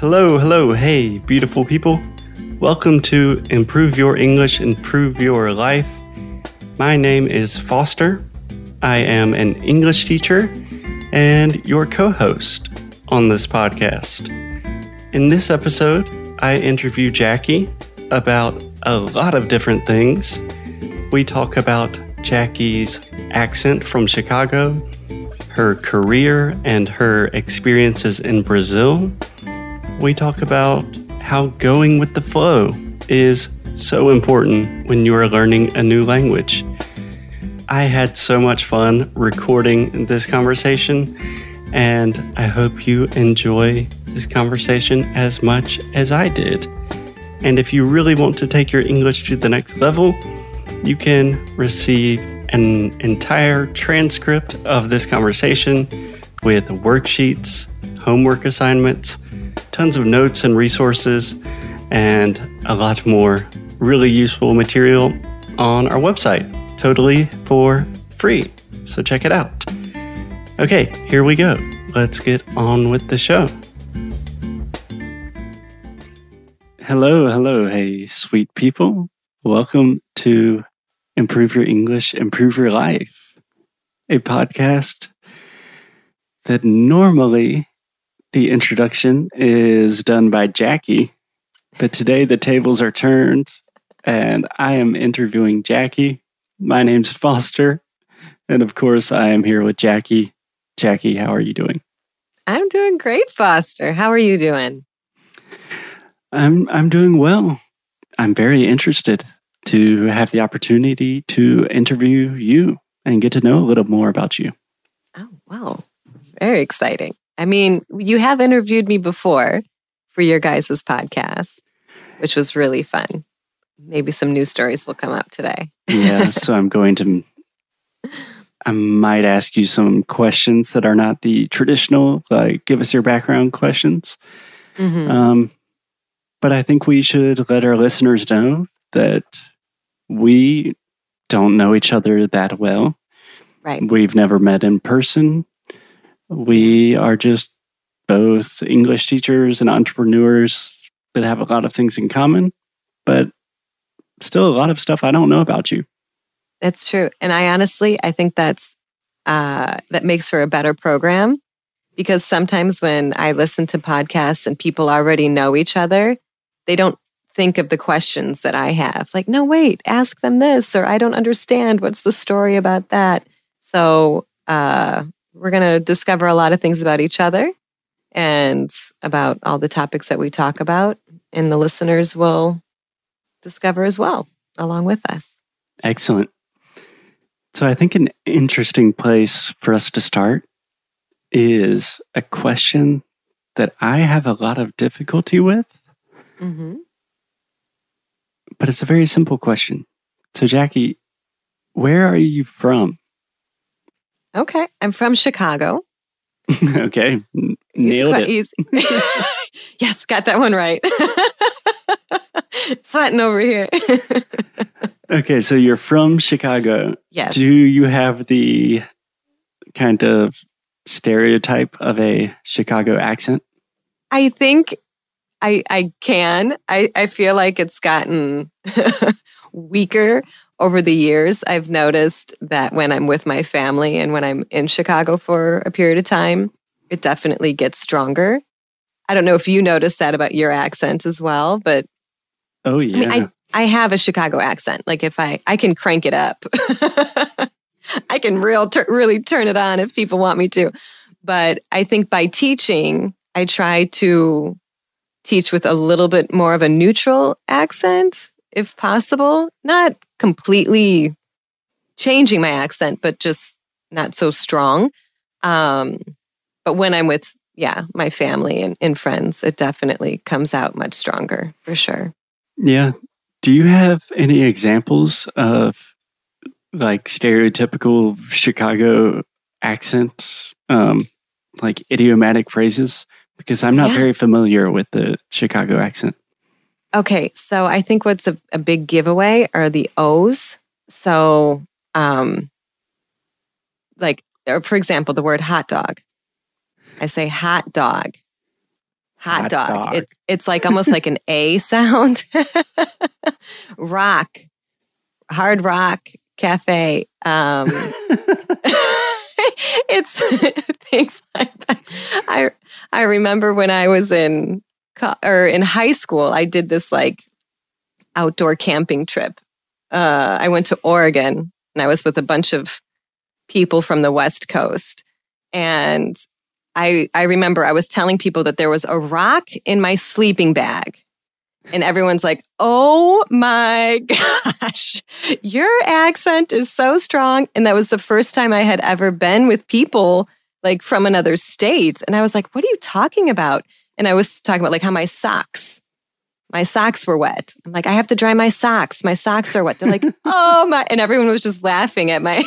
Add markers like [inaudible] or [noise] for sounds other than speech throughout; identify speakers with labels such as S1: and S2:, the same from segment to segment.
S1: Hello, hello, hey, beautiful people. Welcome to Improve Your English, Improve Your Life. My name is Foster. I am an English teacher and your co host on this podcast. In this episode, I interview Jackie about a lot of different things. We talk about Jackie's accent from Chicago, her career and her experiences in Brazil we talk about how going with the flow is so important when you are learning a new language. I had so much fun recording this conversation, and I hope you enjoy this conversation as much as I did. And if you really want to take your English to the next level, you can receive an entire transcript of this conversation with worksheets, homework assignments, tons of notes and resources, and a lot more really useful material on our website, totally for free. So check it out. Okay, here we go. Let's get on with the show. Hello, hello, hey, sweet people. Welcome to Improve Your English, Improve Your Life, a podcast that normally the introduction is done by Jackie, but today the tables are turned and I am interviewing Jackie. My name's Foster, and of course, I am here with Jackie. Jackie, how are you doing?
S2: I'm doing great, Foster. How are you doing?
S1: I'm I'm doing well. I'm very interested to have the opportunity to interview you and get to know a little more about you.
S2: Oh, wow. Very exciting. I mean, you have interviewed me before for your guys' podcast, which was really fun. Maybe some new stories will come up today.
S1: yeah, [laughs] so I'm going to I might ask you some questions that are not the traditional, like give us your background questions. Mm-hmm. Um, but I think we should let our listeners know that we don't know each other that well.
S2: Right.
S1: We've never met in person. We are just both English teachers and entrepreneurs that have a lot of things in common, but still a lot of stuff I don't know about you.
S2: That's true. And I honestly, I think that's, uh, that makes for a better program because sometimes when I listen to podcasts and people already know each other, they don't think of the questions that I have. Like, no, wait, ask them this, or I don't understand. What's the story about that? So, uh, we're going to discover a lot of things about each other and about all the topics that we talk about. And the listeners will discover as well along with us.
S1: Excellent. So I think an interesting place for us to start is a question that I have a lot of difficulty with. Mm-hmm. But it's a very simple question. So, Jackie, where are you from?
S2: Okay. I'm from Chicago. [laughs]
S1: okay. Nailed it. [laughs]
S2: yes, got that one right. [laughs] Sweating over here.
S1: okay, so you're from Chicago.
S2: Yes.
S1: Do you have the kind of stereotype of a Chicago accent?
S2: I think I I can. I, I feel like it's gotten weaker over the years, I've noticed that when I'm with my family and when I'm in Chicago for a period of time, it definitely gets stronger. I don't know if you noticed that about your accent as well, but
S1: oh yeah, I, mean,
S2: I, I have a Chicago accent. Like if I I can crank it up, [laughs] I can real really turn it on if people want me to. But I think by teaching, I try to teach with a little bit more of a neutral accent if possible. Not completely changing my accent, but just not so strong. Um, but when I'm with, yeah, my family and, and friends, it definitely comes out much stronger for sure.
S1: Yeah. Do you have any examples of like stereotypical Chicago accent, um, like idiomatic phrases? Because I'm not yeah. very familiar with the Chicago accent.
S2: Okay, so I think what's a, a big giveaway are the O's. So, um, like, for example, the word hot dog. I say hot dog. Hot,
S1: Hot
S2: dog.
S1: dog.
S2: It, it's like almost like an [laughs] A sound. [laughs] rock, hard rock cafe. Um, [laughs] it's things like that. I I remember when I was in or in high school, I did this like outdoor camping trip. Uh, I went to Oregon and I was with a bunch of people from the West Coast, and I I remember I was telling people that there was a rock in my sleeping bag. And everyone's like, oh my [laughs] gosh, your accent is so strong. And that was the first time I had ever been with people like from another state. And I was like, what are you talking about? And I was talking about like how my socks, my socks were wet. I'm like, I have to dry my socks. My socks are wet. They're like, [laughs] oh my. And everyone was just laughing at my,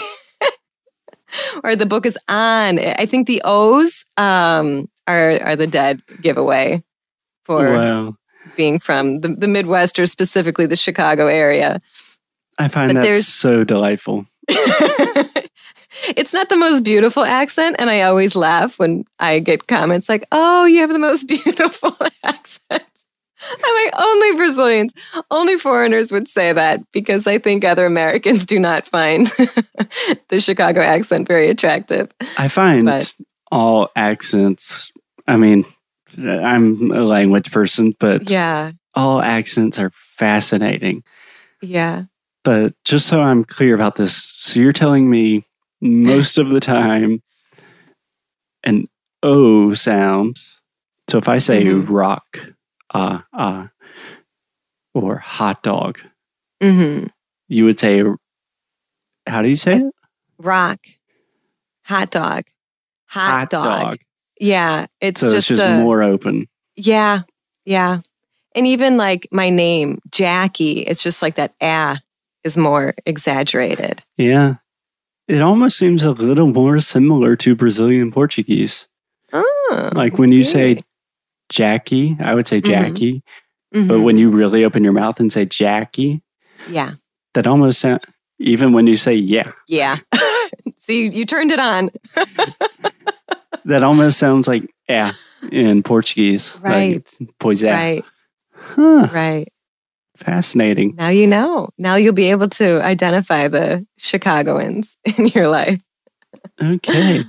S2: [laughs] or the book is on. I think the O's um, are, are the dead giveaway for
S1: wow.
S2: being from the, the Midwest or specifically the Chicago area.
S1: I find
S2: But
S1: that so delightful. [laughs]
S2: it's not the most beautiful accent, and I always laugh when I get comments like, "Oh, you have the most [laughs] beautiful accent." I'm like, only Brazilians, only foreigners would say that because I think other Americans do not find [laughs] the Chicago accent very attractive.
S1: I find
S2: But-
S1: all accents, I mean, I'm a language person, but
S2: Yeah,
S1: all accents are fascinating.
S2: yeah.
S1: But just so I'm clear about this, so you're telling me most of the time an O sound. So if I say
S2: Mhm.
S1: rock, ah, ah, or hot dog,
S2: hmm
S1: you would say, how do you say it?
S2: Rock, hot dog, hot, dog. Yeah, it's
S1: So
S2: just,
S1: it's just
S2: a,
S1: more open.
S2: Yeah, yeah. And even like my name, Jackie, it's just like that ah is more exaggerated.
S1: Yeah. It almost seems a little more similar to Brazilian Portuguese.
S2: Oh,
S1: Like when you say. Jackie, I would say
S2: Mhm.
S1: Jackie. But
S2: Mhm.
S1: when you really open your mouth and say Jackie,
S2: yeah,
S1: that almost sound, even when you say yeah,
S2: yeah. [laughs] See, you turned it on. [laughs]
S1: that almost sounds like yeah in Portuguese.
S2: Right,
S1: Like, pois é.
S2: right,
S1: Huh,
S2: right.
S1: Fascinating.
S2: Now you know. Now you'll be able to identify the Chicagoans [laughs] in your life.
S1: Okay.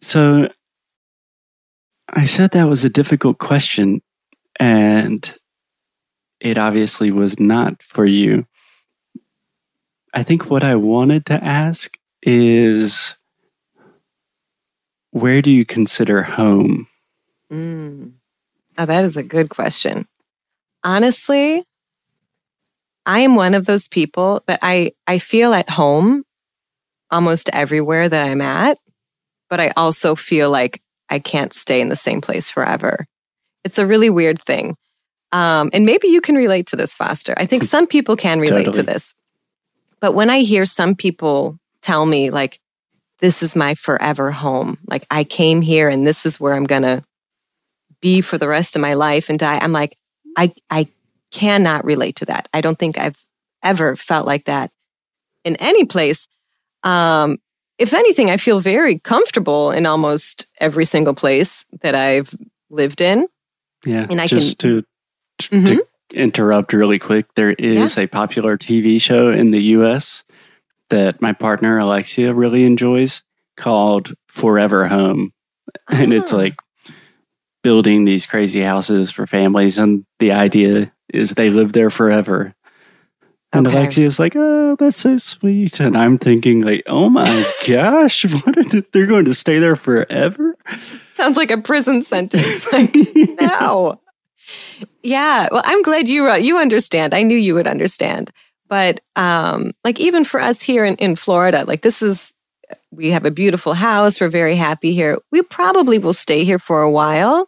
S1: So I said that was a difficult question, and it obviously was not for you. I think what I wanted to ask is where do you consider home?
S2: Mm. Oh, that is a good question. Honestly, I am one of those people that I, I feel at home almost everywhere that I'm at, but I also feel like I can't stay in the same place forever. It's a really weird thing. Um, and maybe you can relate to this, Foster. I think some people can relate to this. But when I hear some people tell me, like, this is my forever home, like, I came here and this is where I'm going to be for the rest of my life and die, I'm like, I, I cannot relate to that. I don't think I've ever felt like that in any place. Um, if anything, I feel very comfortable in almost every single place that I've lived in.
S1: Yeah.
S2: And I
S1: just to, to
S2: Mhm.
S1: interrupt really quick, there is a popular TV show in the US that my partner Alexia really enjoys called Forever Home. And it's
S2: Ah.
S1: like building these crazy houses for families. And the idea is they live there forever. And
S2: Okay.
S1: Alexia's like, oh, that's so sweet. And I'm thinking, like, oh my [laughs] gosh, what are they, they're going to stay there forever?
S2: Sounds like a prison sentence. [laughs] Like, no. Yeah. Well, I'm glad you uh, you understand. I knew you would understand. But um, like even for us here in, in Florida, like this is we have a beautiful house. We're very happy here. We probably will stay here for a while,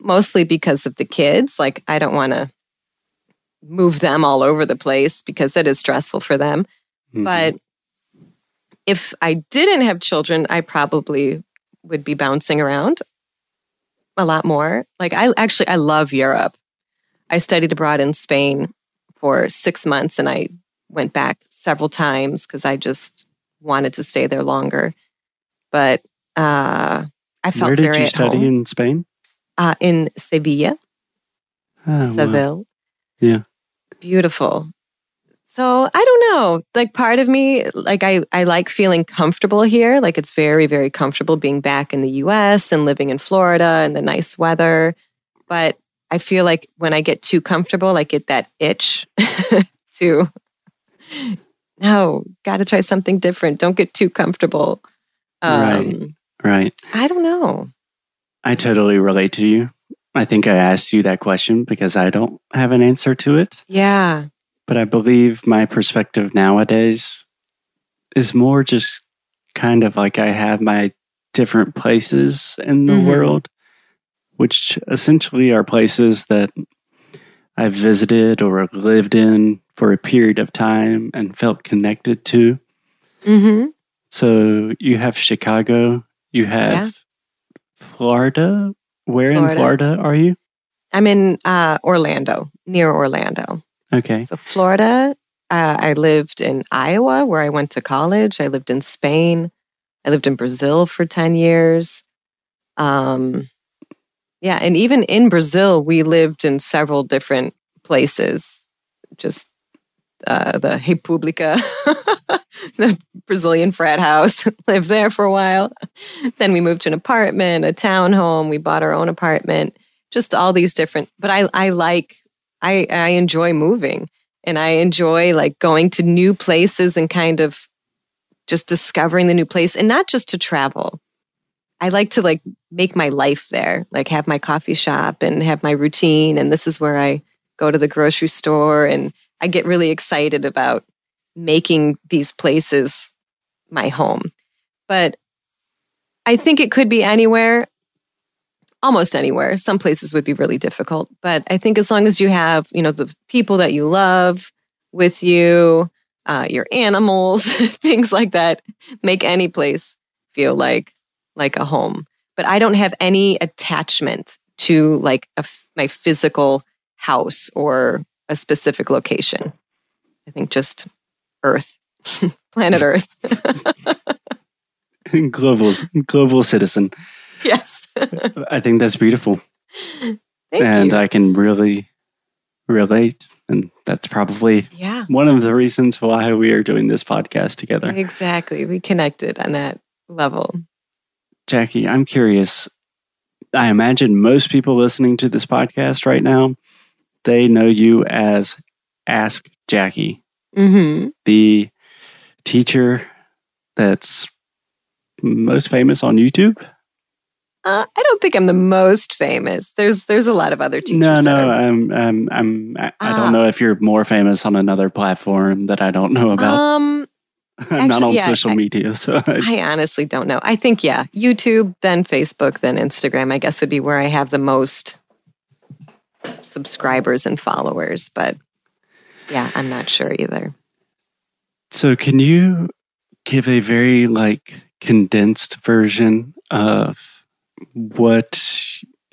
S2: mostly because of the kids. Like I don't want to move them all over the place because that is stressful for them.
S1: Mhm.
S2: But if I didn't have children, I probably would be bouncing around a lot more. Like I actually I love Europe. I studied abroad in Spain for 6 months and I went back several times cuz I just wanted to stay there longer. But uh I felt
S1: Where did
S2: very
S1: you study
S2: home.
S1: in Spain?
S2: uh, in Sevilla,
S1: Oh, wow.
S2: Seville.
S1: Yeah.
S2: Beautiful. So I don't know. Like part of me, like I, I like feeling comfortable here. Like it's very, very comfortable being back in the US and living in Florida and the nice weather. But I feel like when I get too comfortable, I get that itch [laughs] to no, gotta try something different. Don't get too comfortable. Um,
S1: Right. Right.
S2: I don't know.
S1: I totally relate to you. I think I asked you that question because I don't have an answer to it.
S2: Yeah.
S1: But I believe my perspective nowadays is more just kind of like I have my different places in the
S2: Mhm.
S1: world, which essentially are places that I've visited or lived in for a period of time and felt connected to.
S2: Mm-hmm.
S1: So you have Chicago, you have Florida. Where in
S2: Florida.
S1: Florida are you?
S2: I'm in uh, Orlando, near Orlando.
S1: Okay.
S2: So, Florida, uh, I lived in Iowa where I went to college. I lived in Spain. I lived in Brazil for 10 years. Um, yeah. And even in Brazil, we lived in several different places. Just uh, the República, [laughs] the Brazilian frat house, [laughs] lived there for a while. Then we moved to an apartment, a townhome. We bought our own apartment. Just all these different. But I, I like I, I enjoy moving and I enjoy like going to new places and kind of just discovering the new place and not just to travel. I like to like make my life there, like have my coffee shop and have my routine. And this is where I go to the grocery store and I get really excited about making these places my home. But I think it could be anywhere almost anywhere. Some places would be really difficult, but I think as long as you have, you know, the people that you love with you, uh, your animals, [laughs] things like that, make any place feel like like a home. But I don't have any attachment to like a my physical house or a specific location. I think just Earth, [laughs] planet Earth. [laughs]
S1: global global citizen.
S2: yes.
S1: I think that's beautiful.
S2: Thank
S1: and
S2: you.
S1: I can really relate. And that's probably
S2: yeah.
S1: one of the reasons why we are doing this podcast together.
S2: Exactly. We connected on that level.
S1: Jackie, I'm curious. I imagine most people listening to this podcast right now, they know you as Ask Jackie,
S2: hmm
S1: the teacher that's most famous on YouTube.
S2: Uh, I don't think I'm the most famous. There's there's a lot of other teachers.
S1: no, no, I'm, I'm, I'm, I I
S2: Ah.
S1: don't know if you're more famous on another platform that I don't know about.
S2: um, [laughs]
S1: I'm not on
S2: yeah,
S1: social
S2: I-
S1: media, so I,
S2: I honestly don't know. I think yeah, YouTube, then Facebook, then Instagram. I guess would be where I have the most subscribers and followers. But yeah, I'm not sure either.
S1: So, can you give a very like condensed version of what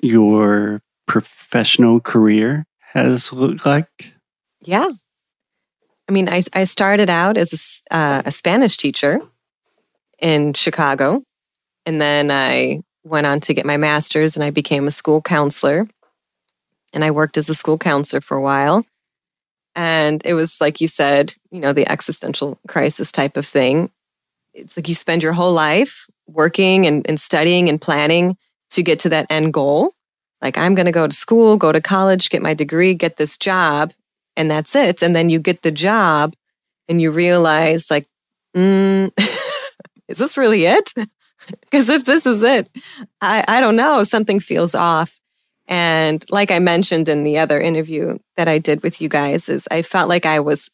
S1: your professional career has looked like?
S2: Yeah. I mean, I, I started out as a uh, a Spanish teacher in Chicago. And then I went on to get my master's and I became a school counselor. And I worked as a school counselor for a while. And it was like you said, you know, the existential crisis type of thing. It's like you spend your whole life working and, and studying and planning to get to that end goal. Like, I'm going to go to school, go to college, get my degree, get this job and that's it. And then you get the job and you realize, like, mm, [laughs] is this really it? [laughs] Because if this is it, I, I don't know, something feels off. And like I mentioned in the other interview that I did with you guys, is I felt like I was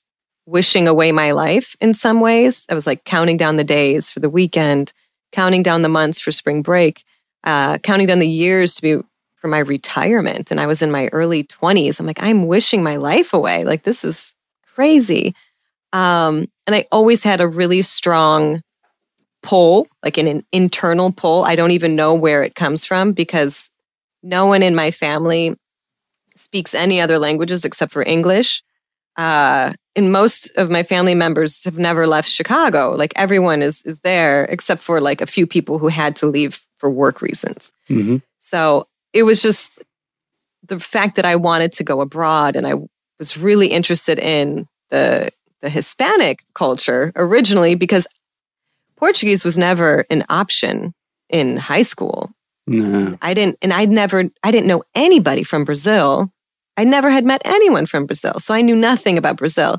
S2: wishing away my life in some ways. I was like counting down the days for the weekend, counting down the months for spring break, uh, counting down the years to be for my retirement and I was in my early 20s. I'm like, I'm wishing my life away. Like, this is crazy. Um, and I always had a really strong pull, like an, an internal pull. I don't even know where it comes from because no one in my family speaks any other languages except for English. Uh, and most of my family members have never left Chicago. Like everyone is is there except for like a few people who had to leave for work reasons.
S1: hmm
S2: So it was just the fact that I wanted to go abroad and I was really interested in the the Hispanic culture originally because Portuguese was never an option in high school.
S1: No.
S2: I didn't and I'd never I didn't know anybody from Brazil. I never had met anyone from Brazil. So I knew nothing about Brazil.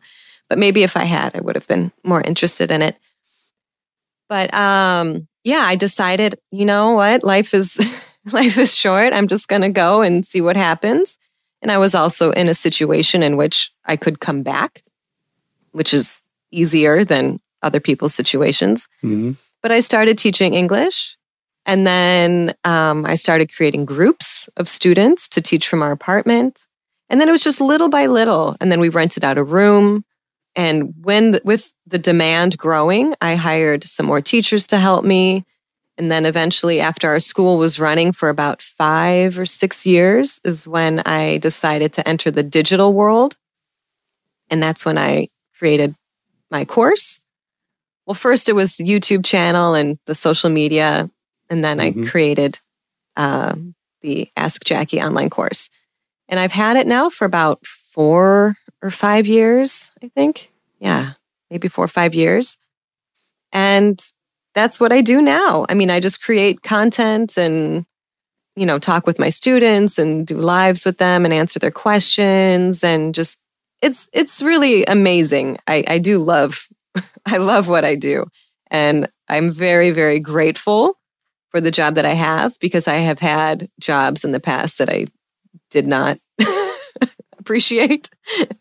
S2: But maybe if I had, I would have been more interested in it. But um yeah, I decided, you know what? Life is [laughs] life is short. I'm just going to go and see what happens. And I was also in a situation in which I could come back, which is easier than other people's situations.
S1: Mhm.
S2: But I started teaching English. And then um, I started creating groups of students to teach from our apartment. And then it was just little by little. And then we rented out a room. And when, with the demand growing, I hired some more teachers to help me. And then eventually, after our school was running for about five or six years, is when I decided to enter the digital world. And that's when I created my course. Well, first it was YouTube channel and the social media, and then
S1: Mhm.
S2: I created uh, the Ask Jackie online course. And I've had it now for about four or five years, I think. Yeah, maybe four or five years. And that's what I do now. I mean, I just create content and, you know, talk with my students and do lives with them and answer their questions and just it's it's really amazing. I, I do love [laughs] I love what I do. And I'm very, very grateful for the job that I have because I have had jobs in the past that I did not [laughs] appreciate.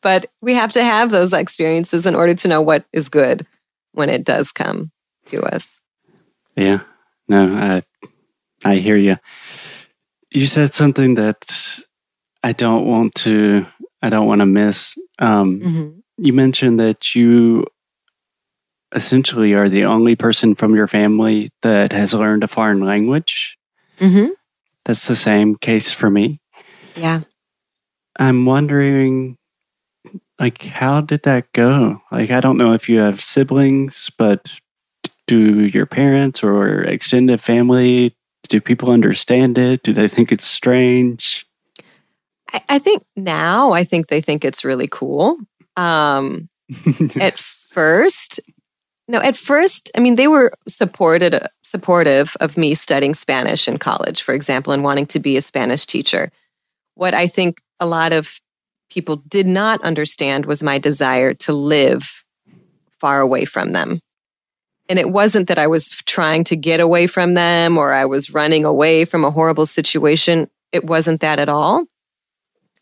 S2: But we have to have those experiences in order to know what is good when it does come to us.
S1: Yeah. No, I I hear you. You said something that I don't want to I don't want to miss. Um,
S2: Mm-hmm.
S1: you mentioned that you essentially are the only person from your family that has learned a foreign language.
S2: Mm-hmm.
S1: That's the same case for me.
S2: Yeah.
S1: I'm wondering like how did that go? Like I don't know if you have siblings, but do your parents or extended family do people understand it? Do they think it's strange?
S2: I, I think now I think they think it's really cool. Um, [laughs] at first no at first i mean they were supported supportive of me studying spanish in college for example and wanting to be a spanish teacher. What i think a lot of people did not understand was my desire to live far away from them. And it wasn't that i was trying to get away from them or i was running away from a horrible situation. It wasn't that at all.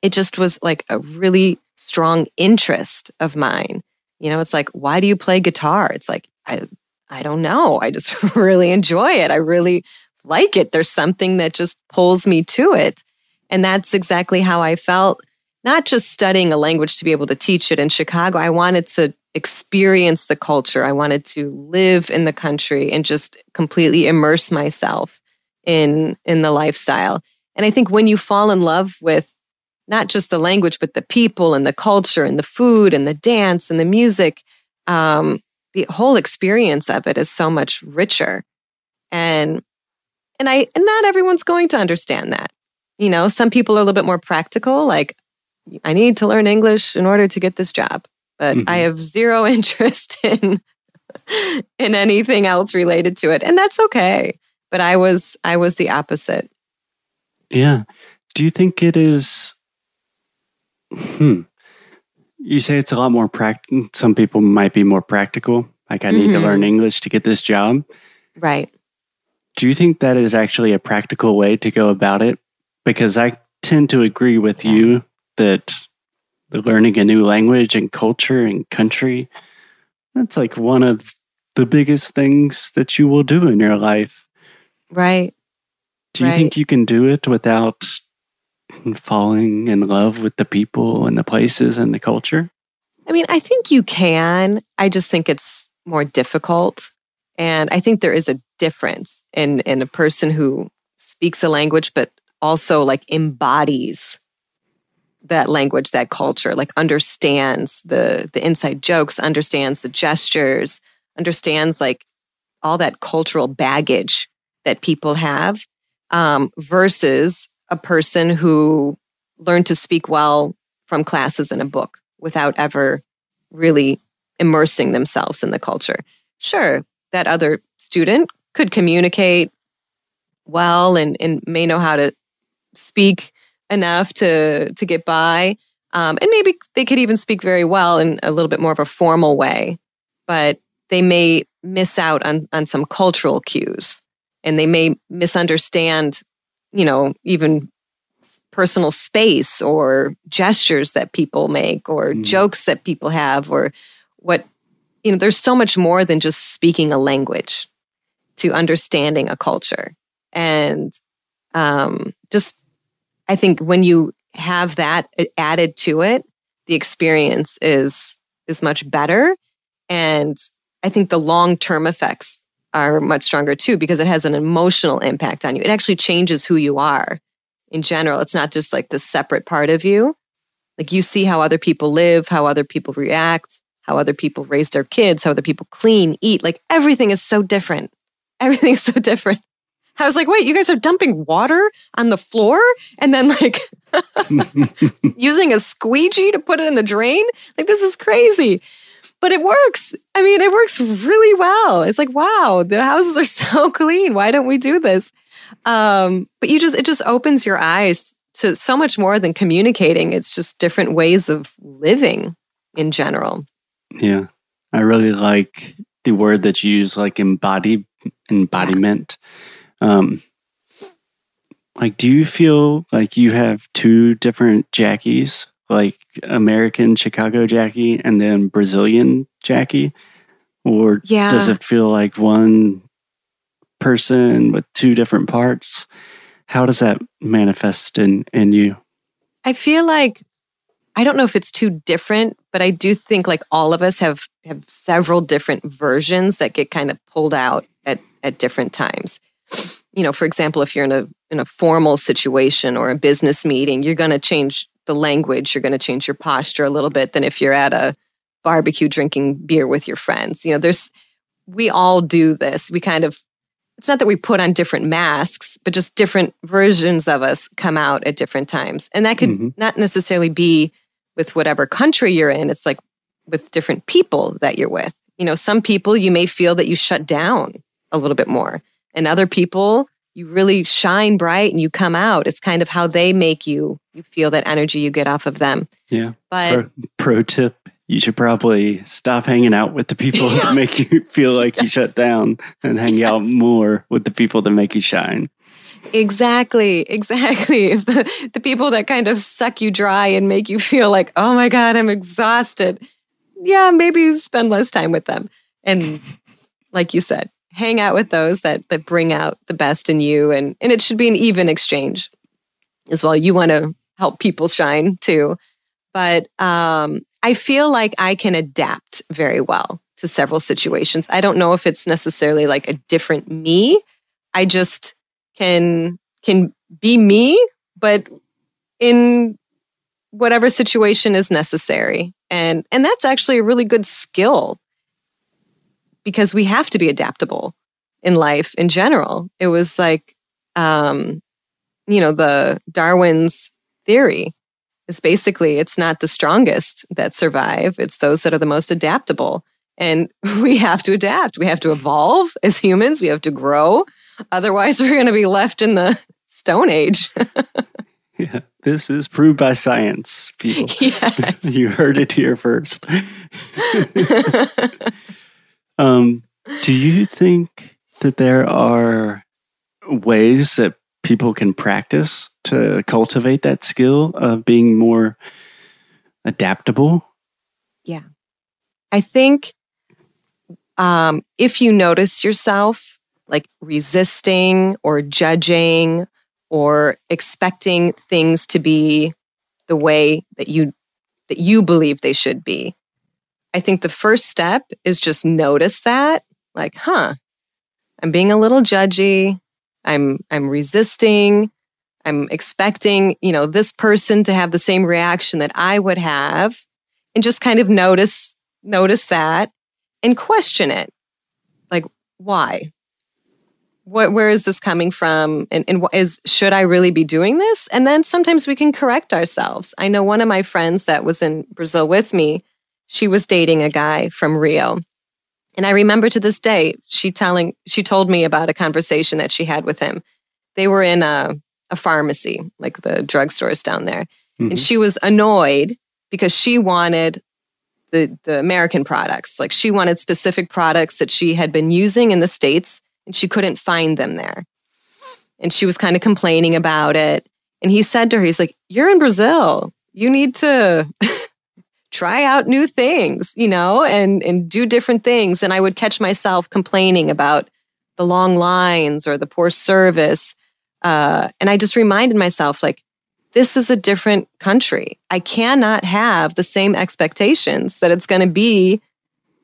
S2: It just was like a really strong interest of mine you know, it's like, why do you play guitar? It's like, I, I don't know. I just [laughs] really enjoy it. I really like it. There's something that just pulls me to it. And that's exactly how I felt, not just studying a language to be able to teach it in Chicago. I wanted to experience the culture. I wanted to live in the country and just completely immerse myself in in the lifestyle. And I think when you fall in love with not just the language, but the people and the culture and the food and the dance and the music. Um, the whole experience of it is so much richer. And and I and not everyone's going to understand that. You know, some people are a little bit more practical, like I need to learn English in order to get this job. But
S1: Mhm.
S2: I have zero [laughs] interest in in anything else related to it. And that's okay. But I was I was the opposite.
S1: Yeah. Do you think it is? Hmm. You say it's a lot more practical. Some people might be more practical. Like, I need to
S2: Mhm.
S1: learn English to get this job.
S2: Right.
S1: Do you think that is actually a practical way to go about it? Because I tend to agree with you that learning a new language and culture and country, that's like one of the biggest things that you will do in your life.
S2: Right.
S1: Do you
S2: Right.
S1: think you can do it without falling in love with the people and the places and the culture?
S2: I mean, I think you can. I just think it's more difficult. And I think there is a difference in, in a person who speaks a language, but also like embodies that language, that culture, like understands the the inside jokes, understands the gestures, understands like all that cultural baggage that people have, um, versus a person who learned to speak well from classes in a book without ever really immersing themselves in the culture. Sure, that other student could communicate well and, and may know how to speak enough to to get by. Um, and maybe they could even speak very well in a little bit more of a formal way, but they may miss out on, on some cultural cues and they may misunderstand, you know, even personal space or gestures that people make or mm. jokes that people have or what, you know, there's so much more than just speaking a language to understanding a culture. And um, just, I think when you have that added to it, the experience is is much better. And I think the long term effects are much stronger too because it has an emotional impact on you. It actually changes who you are in general. It's not just like the separate part of you. Like you see how other people live, how other people react, how other people raise their kids, how other people clean, eat. Like everything is so different. Everything's so different. I was like, wait, you guys are dumping water on the floor and then like [laughs] [laughs] using a squeegee to put it in the drain? Like, this is crazy. But it works. I mean, it works really well. It's like, wow, the houses are [laughs] so clean. Why don't we do this? Um, but you just, it just opens your eyes to so much more than communicating. It's just different ways of living in general.
S1: Yeah. I really like the word that you use, like embody embodiment. Um, like, do you feel like you have two different Jackies, like American Chicago Jackie and then Brazilian Jackie? Or yeah. does it feel like one person with two different parts? How does that manifest in, in you?
S2: I feel like I don't know if it's too different, but I do think like all of us have have several different versions that get kind of pulled out at at different times you know, for example, if you're in a in a formal situation or a business meeting, you're going to change the language, you're going to change your posture a little bit than if you're at a barbecue drinking beer with your friends. You know, there's we all do this. We kind of it's not that we put on different masks, but just different versions of us come out at different times. And that could mm-hmm. not necessarily be with whatever country you're in. It's like with different people that you're with. You know, some people you may feel that you shut down a little bit more and other people you really shine bright and you come out it's kind of how they make you you feel that energy you get off of them
S1: yeah but pro, pro tip you should probably stop hanging out with the people that [laughs] make you feel like yes. you shut down and hang yes. out more with the people that make you shine
S2: Exactly, exactly. If [laughs] the, the people that kind of suck you dry and make you feel like, oh my God, I'm exhausted. Yeah, maybe spend less time with them. And like you said, hang out with those that that bring out the best in you. And and it should be an even exchange as well. You want to help people shine too. But um i feel like i can adapt very well to several situations. I don't know if it's necessarily like a different me. I just can can be me but in whatever situation is necessary. And and that's actually a really good skill because we have to be adaptable in life in general. It was like, um, you know, the Darwin's theory is basically it's not the strongest that survive, it's those that are the most adaptable. And [laughs] we have to adapt. We have to evolve as humans. We have to grow. Otherwise, [laughs] we're going to be left in the Stone Age. [laughs]
S1: yeah, this is proved by science, people. Yes. you heard it here first. Do you think that there are ways that people can practice to cultivate that skill of being more adaptable?
S2: Yeah. I think um, if you notice yourself like resisting or judging or expecting things to be the way that you that you believe they should be I think the first step is just notice that, like, huh, I'm being a little judgy. I'm I'm resisting. I'm expecting, you know, this person to have the same reaction that I would have and just kind of notice notice that and question it. Like, why? what, where is this coming from? And, and is, should I really be doing this? And then sometimes we can correct ourselves. I know one of my friends that was in Brazil with me, she was dating a guy from Rio. And I remember to this day, she telling, she told me about a conversation that she had with him. They were in a, a pharmacy, like the drugstores down there. Mm-hmm. And she was annoyed because she wanted the, the American products. Like she wanted specific products that she had been using in the States and she couldn't find them there. And she was kind of complaining about it. And he said to her, he's like, You're in Brazil. You need to try out new things, you know, and, and do different things. And I would catch myself complaining about the long lines or the poor service. Uh, and I just reminded myself, like, this is a different country. I cannot have the same expectations that it's going to be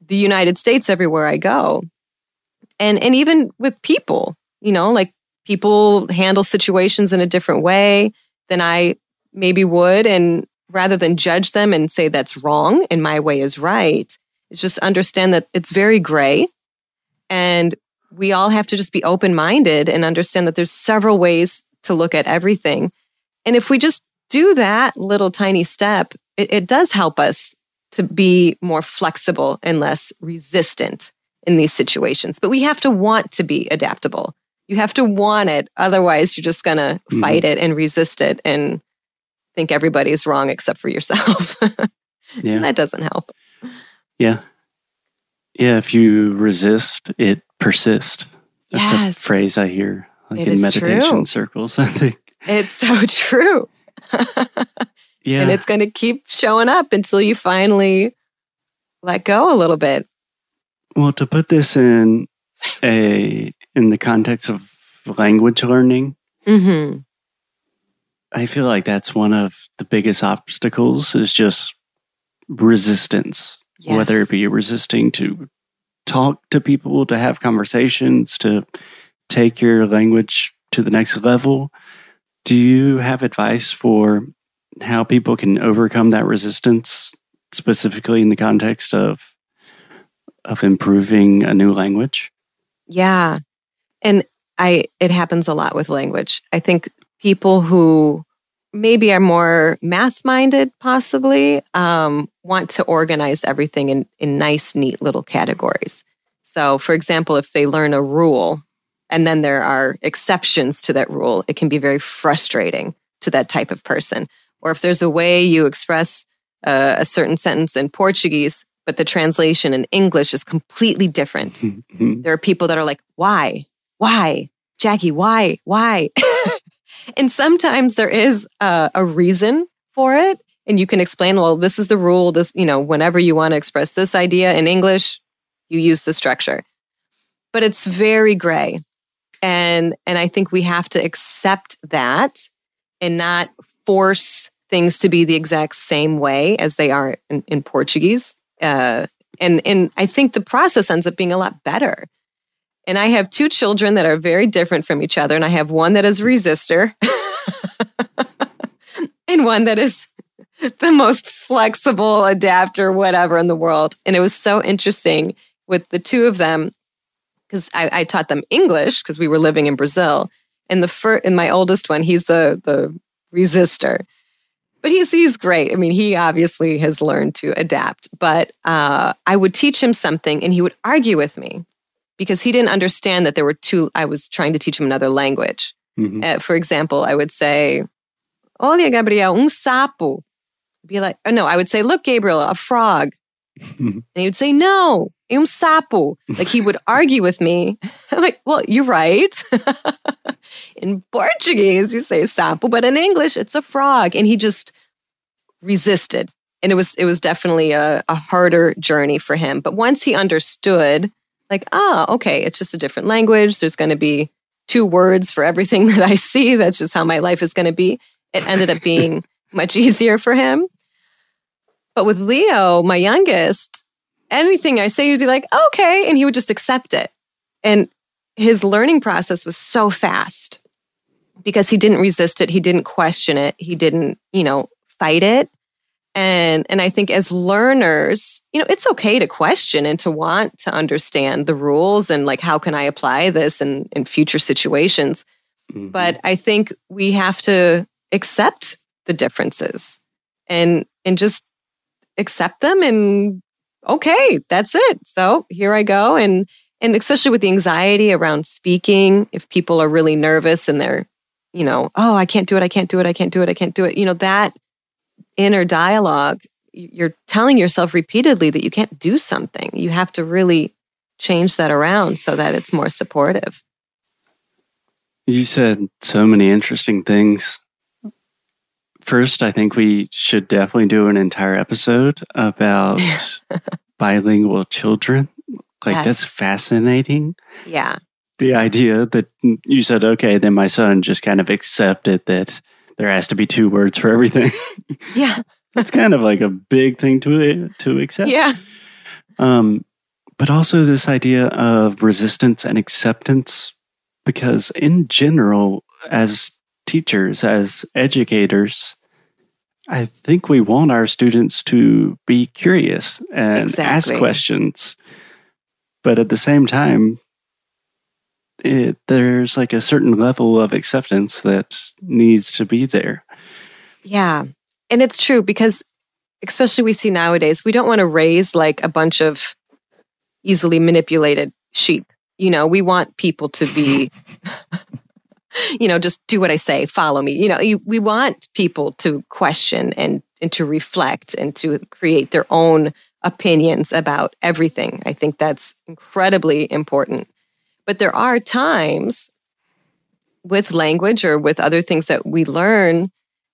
S2: the United States everywhere I go and and even with people you know like people handle situations in a different way than i maybe would and rather than judge them and say that's wrong and my way is right it's just understand that it's very gray and we all have to just be open minded and understand that there's several ways to look at everything and if we just do that little tiny step it, it does help us to be more flexible and less resistant in these situations. But we have to want to be adaptable. You have to want it. Otherwise, you're just going to mm-hmm. fight it and resist it and think everybody's wrong except for yourself. [laughs] yeah. that doesn't help.
S1: Yeah. Yeah. If you resist, it persists. That's yes. a phrase I hear like it in meditation true. circles, [laughs] I think.
S2: It's so true. [laughs] yeah. And it's going to keep showing up until you finally let go a little bit.
S1: Well, to put this in a in the context of language learning, mm-hmm. I feel like that's one of the biggest obstacles is just resistance. Yes. Whether it be resisting to talk to people, to have conversations, to take your language to the next level. Do you have advice for how people can overcome that resistance, specifically in the context of of improving a new language?
S2: Yeah. And I it happens a lot with language. I think people who maybe are more math minded possibly um, want to organize everything in, in nice neat little categories so for example if they learn a rule and then there are exceptions to that rule it can be very frustrating to that type of person or if there's a way you express uh, a certain sentence in portuguese but the translation in English is completely different. Mm-hmm. There are people that are like, why? Why? Jackie, why? Why? [laughs] and sometimes there is a, a, reason for it. And you can explain, well, this is the rule. This, you know, whenever you want to express this idea in English, you use the structure. But it's very gray. And and I think we have to accept that and not force things to be the exact same way as they are in, in Portuguese uh, and and I think the process ends up being a lot better. And I have two children that are very different from each other, and I have one that is a resistor, [laughs] and one that is the most flexible adapter, whatever in the world. And it was so interesting with the two of them because I, I, taught them English because we were living in Brazil. And the first, and my oldest one, he's the the resistor, but he's he's great. I mean, he obviously has learned to adapt. But uh, I would teach him something, and he would argue with me because he didn't understand that there were two. I was trying to teach him another language. Mm-hmm. Uh, for example, I would say, "Olha, Gabriel, um sapo." Be like, oh no, I would say, "Look, Gabriel, a frog," and he would say, "No, um sapo." Like he would argue with me. [laughs] I'm like, "Well, you're right." [laughs] in Portuguese, you say sapo, but in English, it's a frog. And he just resisted. And it was it was definitely a, a harder journey for him. But once he understood, like, ah, oh, okay, it's just a different language. There's going to be two words for everything [laughs] that I see. That's just how my life is going to be. It ended up being [laughs] much easier for him. But with Leo, my youngest, anything I say, he'd be like, okay. And he would just accept it. And his learning process was so fast because he didn't resist it. He didn't question it. He didn't, you know, fight it. And, and I think as learners, you know, it's okay to question and to want to understand the rules and like, how can I apply this in, in future situations? Mm-hmm. But I think we have to accept the differences and, and just accept them and okay, that's it. So here I go. And, and especially with the anxiety around speaking, if people are really nervous and they're, you know, oh, I can't do it, I can't do it, I can't do it, I can't do it, you know, that inner dialogue, you're telling yourself repeatedly that you can't do something. You have to really change that around so that it's more supportive.
S1: You said so many interesting things. First, I think we should definitely do an entire episode about [laughs] bilingual children. Like, yes. that's fascinating.
S2: Yeah.
S1: The idea that mm, you said, okay, then my son just kind of accepted that there has to be two words for everything. [laughs]
S2: Yeah. [laughs]
S1: That's kind of like a big thing to to accept.
S2: Yeah.
S1: Um, but also this idea of resistance and acceptance, because in general, as teachers, as educators, I think we want our students to be curious and exactly. ask questions. But at the same time, it, there's like a certain level of acceptance that needs to be there.
S2: Yeah. And it's true because, especially we see nowadays, we don't want to raise like a bunch of easily manipulated sheep. You know, we want people to be, [laughs] you know, just do what I say, follow me. You know, you, we want people to question and, and to reflect and to create their own opinions about everything. I think that's incredibly important. But there are times with language or with other things that we learn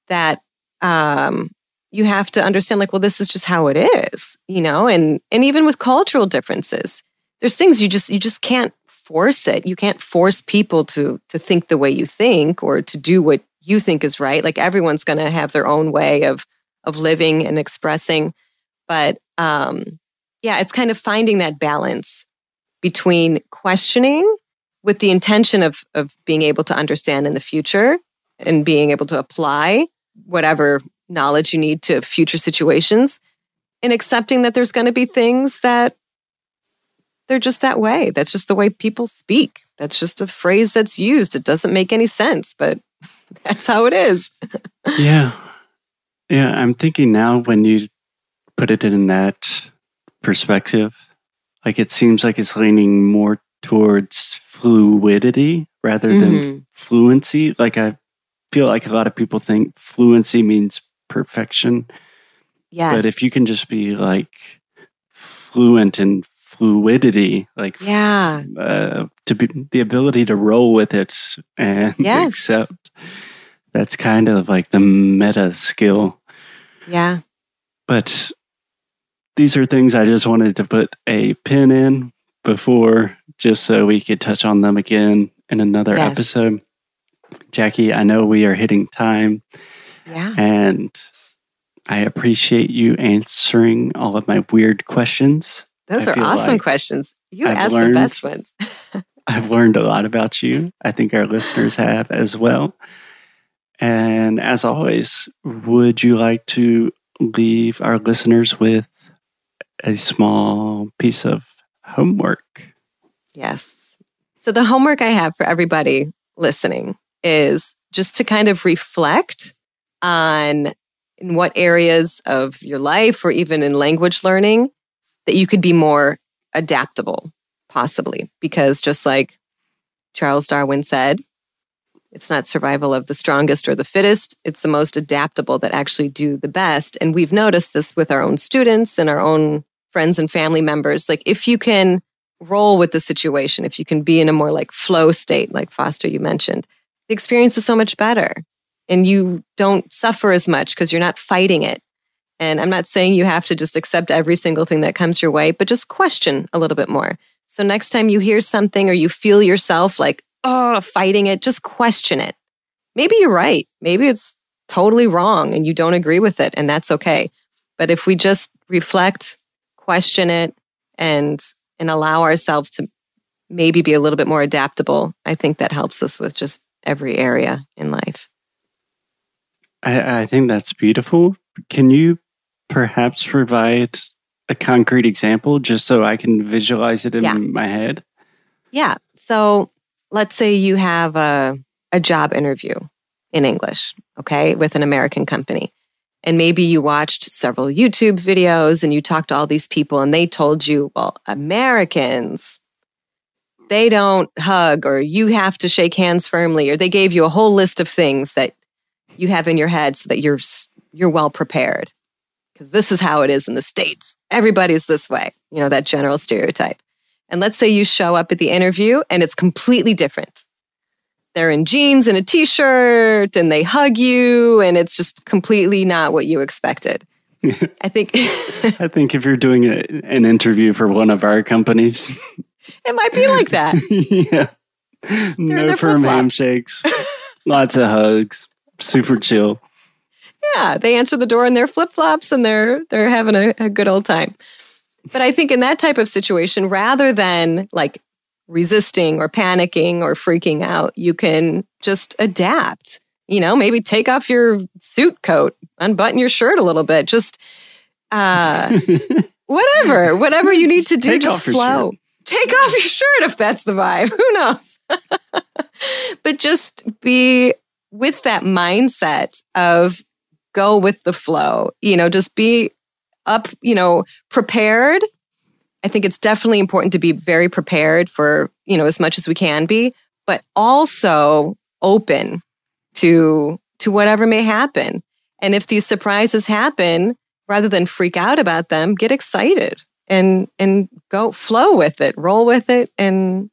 S2: that um, you have to understand like well this is just how it is you know? And and even with cultural differences there's things you just you just can't force it. You can't force people to to think the way you think or to do what you think is right. Like everyone's going to have their own way of of living and expressing. But um yeah it's kind of finding that balance between questioning with the intention of, of being able to understand in the future and being able to apply whatever knowledge you need to future situations and accepting that there's going to be things that they're just that way. That's just the way people speak. That's just a phrase that's used. It doesn't make any sense, but [laughs] that's how it is. [laughs]
S1: yeah. Yeah. I'm thinking now when you put it in that perspective, like it seems like it's leaning more towards fluidity rather than mm-hmm. fluency. Like I feel like a lot of people think fluency means perfection.
S2: Yes.
S1: But if you can just be like fluent in fluidity, like
S2: yeah,
S1: uh, to be the ability to roll with it and yes. accept. That's kind of like the meta skill.
S2: Yeah.
S1: But these are things I just wanted to put a pin in before, just so we could touch on them again in another yes. episode. Jackie, I know we are hitting time.
S2: Yeah.
S1: And I appreciate you answering all of my weird questions.
S2: Those I are awesome like questions. You I've asked learned, the best ones. [laughs]
S1: I've learned a lot about you. I think our listeners have as well. And as always, would you like to leave our listeners with a small piece of homework.
S2: Yes. So, the homework I have for everybody listening is just to kind of reflect on in what areas of your life or even in language learning that you could be more adaptable, possibly. Because just like Charles Darwin said, it's not survival of the strongest or the fittest. It's the most adaptable that actually do the best. And we've noticed this with our own students and our own friends and family members. Like if you can roll with the situation, if you can be in a more like flow state, like Foster, you mentioned, the experience is so much better and you don't suffer as much because you're not fighting it. And I'm not saying you have to just accept every single thing that comes your way, but just question a little bit more. So next time you hear something or you feel yourself like, oh, fighting it, just question it. Maybe you're right. Maybe it's totally wrong and you don't agree with it, and that's okay. But if we just reflect, question it and and allow ourselves to maybe be a little bit more adaptable i think that helps us with just every area in life
S1: i, I think that's beautiful can you perhaps provide a concrete example just so I can visualize it in
S2: Yeah.
S1: my head?
S2: Yeah. So let's say you have a, a job interview in English, okay, with an American company. And maybe you watched several YouTube videos and you talked to all these people and they told you, well, Americans, they don't hug or you have to shake hands firmly or they gave you a whole list of things that you have in your head so that you're you're well prepared. Because this is how it is in the States. Everybody's this way, you know, that general stereotype. And let's say you show up at the interview and it's completely different. They're in jeans and a t shirt and they hug you, and it's just completely not what you expected. [laughs] I think
S1: I think if you're doing a, an interview for one of our companies, it
S2: might be like that. [laughs]
S1: yeah, no firm
S2: flip-flops.
S1: handshakes, [laughs] lots of hugs, super chill.
S2: Yeah, they answer the door in their flip flops and they're they're having a, a good old time. But I think in that type of situation, rather than like resisting or panicking or freaking out, you can just adapt. You know, maybe take off your suit coat, unbutton your shirt a little bit, just uh, [laughs] whatever, whatever you need to do,
S1: Take
S2: just flow. Take off your shirt if that's the vibe. [laughs] Who knows? [laughs] but just be with that mindset of go with the flow. You know, just be up, you know, prepared. I think it's definitely important to be very prepared for, you know, as much as we can be, but also open to to whatever may happen. And if these surprises happen, rather than freak out about them, get excited and and go flow with it, roll with it and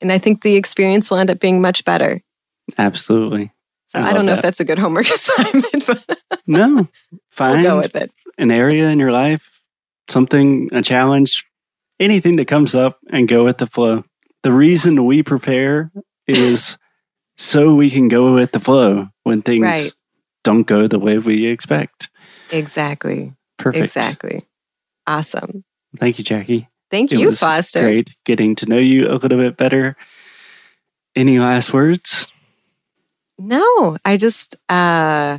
S2: and I think the experience will end up being much better.
S1: Absolutely.
S2: So
S1: I
S2: I, don't know if that's a good homework [laughs] assignment, but
S1: No, [laughs]
S2: we'll go with it.
S1: an area in your life, something, a challenge, anything that comes up, and go with the flow. The reason we prepare is [laughs] so we can go with the flow when things
S2: Right.
S1: don't go the way we expect.
S2: Exactly.
S1: Perfect.
S2: Exactly. Awesome.
S1: Thank you, Jackie.
S2: Thank
S1: It
S2: you,
S1: was
S2: Foster.
S1: Great getting to know you a little bit better. Any last words?
S2: No, I just uh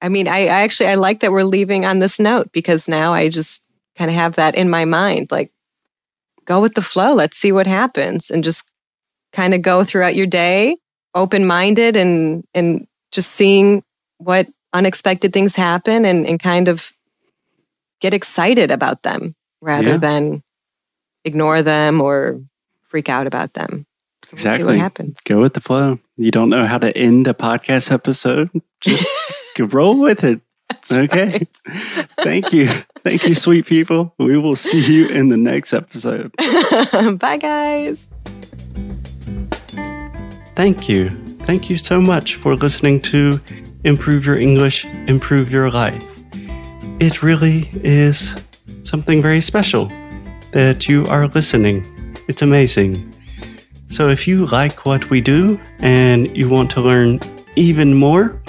S2: I mean I, I actually I like that we're leaving on this note because now I just kind of have that in my mind. Like go with the flow. Let's see what happens and just kind of go throughout your day open minded and and just seeing what unexpected things happen and, and kind of get excited about them rather
S1: Yeah.
S2: than ignore them or freak out about them. So we'll see
S1: Exactly.
S2: what happens.
S1: Go with the flow. You don't know how to end a podcast episode. Just [laughs] go roll with it.
S2: That's
S1: Okay.
S2: right.
S1: Thank you. Thank you, sweet people. We will see you in the next episode. [laughs]
S2: Bye, guys.
S1: Thank you. Thank you so much for listening to Improve Your English, Improve Your Life. It really is something very special that you are listening. It's amazing. So, if you like what we do and you want to learn even more,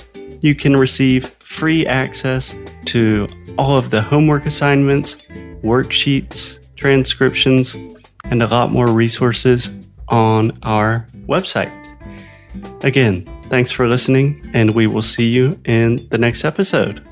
S1: you can receive free access to all of the homework assignments, worksheets, transcriptions, and a lot more resources on our website. Again, thanks for listening, and we will see you in the next episode.